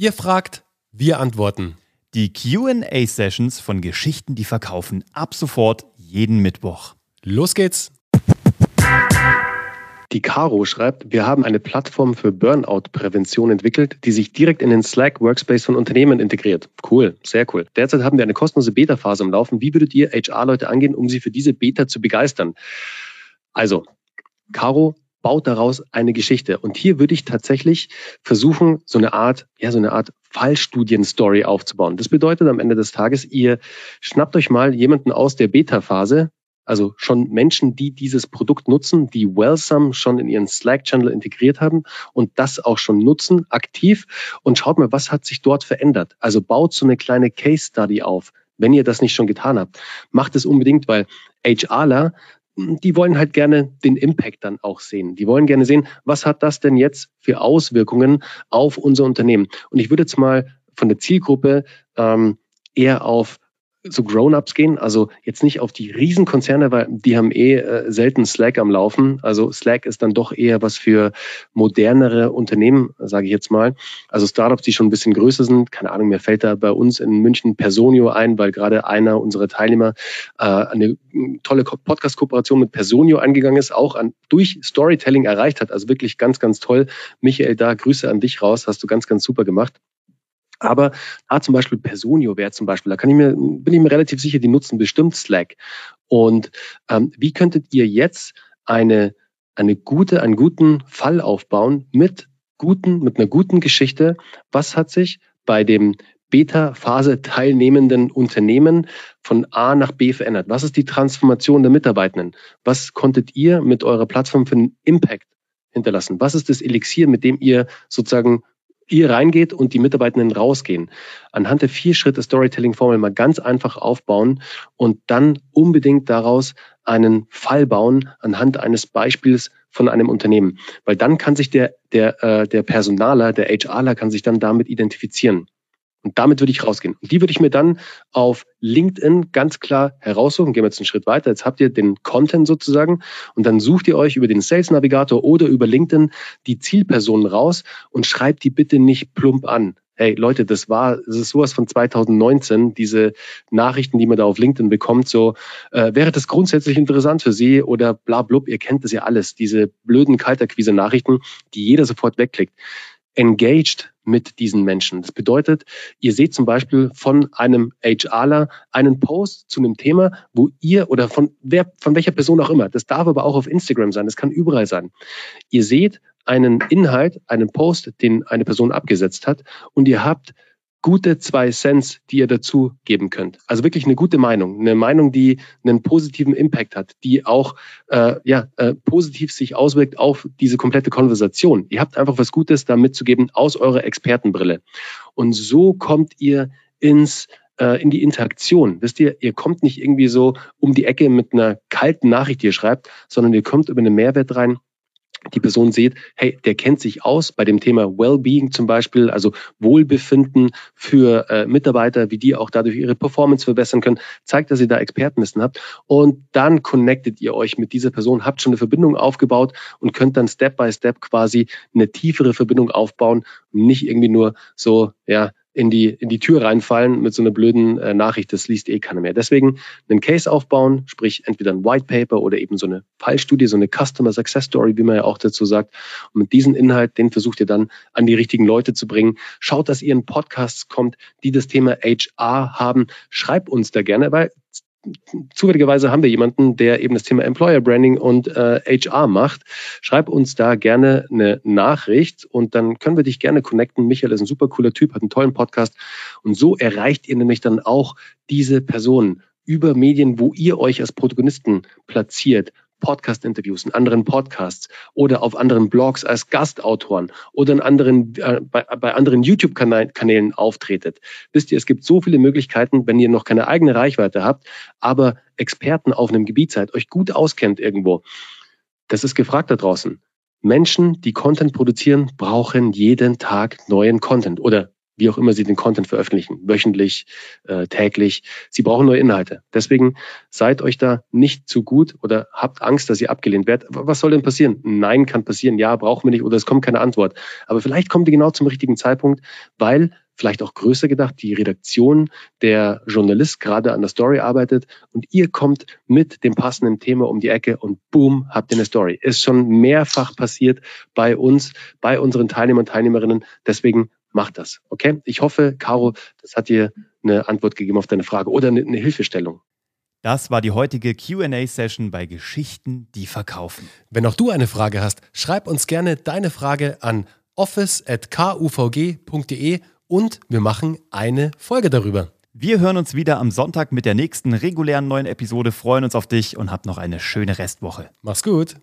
Ihr fragt, wir antworten. Die QA-Sessions von Geschichten, die verkaufen, ab sofort jeden Mittwoch. Los geht's! Die Caro schreibt, wir haben eine Plattform für Burnout-Prävention entwickelt, die sich direkt in den Slack-Workspace von Unternehmen integriert. Cool, sehr cool. Derzeit haben wir eine kostenlose Beta-Phase am Laufen. Wie würdet ihr HR-Leute angehen, um sie für diese Beta zu begeistern? Also, Caro baut daraus eine Geschichte. Und hier würde ich tatsächlich versuchen, so eine Art, ja, so eine Art Fallstudien-Story aufzubauen. Das bedeutet am Ende des Tages, ihr schnappt euch mal jemanden aus der Beta-Phase, also schon Menschen, die dieses Produkt nutzen, die Wellsome schon in ihren Slack-Channel integriert haben und das auch schon nutzen, aktiv. Und schaut mal, was hat sich dort verändert. Also baut so eine kleine Case-Study auf. Wenn ihr das nicht schon getan habt, macht es unbedingt, weil HRler, die wollen halt gerne den Impact dann auch sehen. Die wollen gerne sehen, was hat das denn jetzt für Auswirkungen auf unser Unternehmen. Und ich würde jetzt mal von der Zielgruppe ähm, eher auf so Grown-ups gehen, also jetzt nicht auf die Riesenkonzerne, weil die haben eh äh, selten Slack am Laufen. Also Slack ist dann doch eher was für modernere Unternehmen, sage ich jetzt mal. Also Startups, die schon ein bisschen größer sind. Keine Ahnung, mir fällt da bei uns in München Personio ein, weil gerade einer unserer Teilnehmer äh, eine tolle Podcast-Kooperation mit Personio angegangen ist, auch an, durch Storytelling erreicht hat. Also wirklich ganz, ganz toll. Michael, da Grüße an dich raus, hast du ganz, ganz super gemacht. Aber da zum Beispiel Personio wäre zum Beispiel, da kann ich mir, bin ich mir relativ sicher, die nutzen bestimmt Slack. Und ähm, wie könntet ihr jetzt eine, eine gute, einen guten Fall aufbauen mit guten, mit einer guten Geschichte? Was hat sich bei dem Beta-Phase teilnehmenden Unternehmen von A nach B verändert? Was ist die Transformation der Mitarbeitenden? Was konntet ihr mit eurer Plattform für einen Impact hinterlassen? Was ist das Elixier, mit dem ihr sozusagen ihr reingeht und die Mitarbeitenden rausgehen. Anhand der vier Schritte Storytelling-Formel mal ganz einfach aufbauen und dann unbedingt daraus einen Fall bauen anhand eines Beispiels von einem Unternehmen. Weil dann kann sich der, der, äh, der Personaler, der HRler kann sich dann damit identifizieren. Und damit würde ich rausgehen. Und die würde ich mir dann auf LinkedIn ganz klar heraussuchen. Gehen wir jetzt einen Schritt weiter. Jetzt habt ihr den Content sozusagen und dann sucht ihr euch über den Sales Navigator oder über LinkedIn die Zielpersonen raus und schreibt die bitte nicht plump an. Hey Leute, das war, das ist sowas von 2019, diese Nachrichten, die man da auf LinkedIn bekommt, so, äh, wäre das grundsätzlich interessant für Sie oder bla blub, ihr kennt das ja alles, diese blöden Kalterquise-Nachrichten, die jeder sofort wegklickt engaged mit diesen Menschen. Das bedeutet, ihr seht zum Beispiel von einem HRler einen Post zu einem Thema, wo ihr oder von wer, von welcher Person auch immer, das darf aber auch auf Instagram sein, das kann überall sein. Ihr seht einen Inhalt, einen Post, den eine Person abgesetzt hat und ihr habt gute zwei Cents, die ihr dazu geben könnt. Also wirklich eine gute Meinung, eine Meinung, die einen positiven Impact hat, die auch äh, ja äh, positiv sich auswirkt auf diese komplette Konversation. Ihr habt einfach was Gutes da mitzugeben aus eurer Expertenbrille. Und so kommt ihr ins äh, in die Interaktion. Wisst ihr, ihr kommt nicht irgendwie so um die Ecke mit einer kalten Nachricht, die ihr schreibt, sondern ihr kommt über einen Mehrwert rein, die Person sieht, hey, der kennt sich aus bei dem Thema Wellbeing zum Beispiel, also Wohlbefinden für äh, Mitarbeiter, wie die auch dadurch ihre Performance verbessern können, zeigt, dass ihr da Expertenwissen habt. Und dann connectet ihr euch mit dieser Person, habt schon eine Verbindung aufgebaut und könnt dann Step by Step quasi eine tiefere Verbindung aufbauen, nicht irgendwie nur so, ja, in die, in die Tür reinfallen mit so einer blöden äh, Nachricht, das liest eh keiner mehr. Deswegen einen Case aufbauen, sprich entweder ein White Paper oder eben so eine Fallstudie, so eine Customer Success Story, wie man ja auch dazu sagt. Und mit diesem Inhalt, den versucht ihr dann an die richtigen Leute zu bringen. Schaut, dass ihr in Podcasts kommt, die das Thema HR haben. Schreibt uns da gerne, weil zufälligerweise haben wir jemanden, der eben das Thema Employer Branding und äh, HR macht. Schreib uns da gerne eine Nachricht und dann können wir dich gerne connecten. Michael ist ein super cooler Typ, hat einen tollen Podcast und so erreicht ihr nämlich dann auch diese Personen über Medien, wo ihr euch als Protagonisten platziert, Podcast-Interviews in anderen Podcasts oder auf anderen Blogs als Gastautoren oder in anderen, äh, bei, bei anderen YouTube-Kanälen auftretet. Wisst ihr, es gibt so viele Möglichkeiten, wenn ihr noch keine eigene Reichweite habt, aber Experten auf einem Gebiet seid, euch gut auskennt irgendwo. Das ist gefragt da draußen. Menschen, die Content produzieren, brauchen jeden Tag neuen Content oder wie auch immer sie den Content veröffentlichen, wöchentlich, äh, täglich. Sie brauchen neue Inhalte. Deswegen seid euch da nicht zu gut oder habt Angst, dass ihr abgelehnt werdet. Was soll denn passieren? Nein kann passieren, ja, brauchen wir nicht oder es kommt keine Antwort. Aber vielleicht kommt ihr genau zum richtigen Zeitpunkt, weil vielleicht auch größer gedacht, die Redaktion, der Journalist gerade an der Story arbeitet und ihr kommt mit dem passenden Thema um die Ecke und boom, habt ihr eine Story. Ist schon mehrfach passiert bei uns, bei unseren Teilnehmern und Teilnehmerinnen. Deswegen macht das. Okay? Ich hoffe, Caro, das hat dir eine Antwort gegeben auf deine Frage oder eine, eine Hilfestellung. Das war die heutige QA-Session bei Geschichten, die verkaufen. Wenn auch du eine Frage hast, schreib uns gerne deine Frage an office.kuvg.de und wir machen eine Folge darüber. Wir hören uns wieder am Sonntag mit der nächsten regulären neuen Episode, freuen uns auf dich und habt noch eine schöne Restwoche. Mach's gut.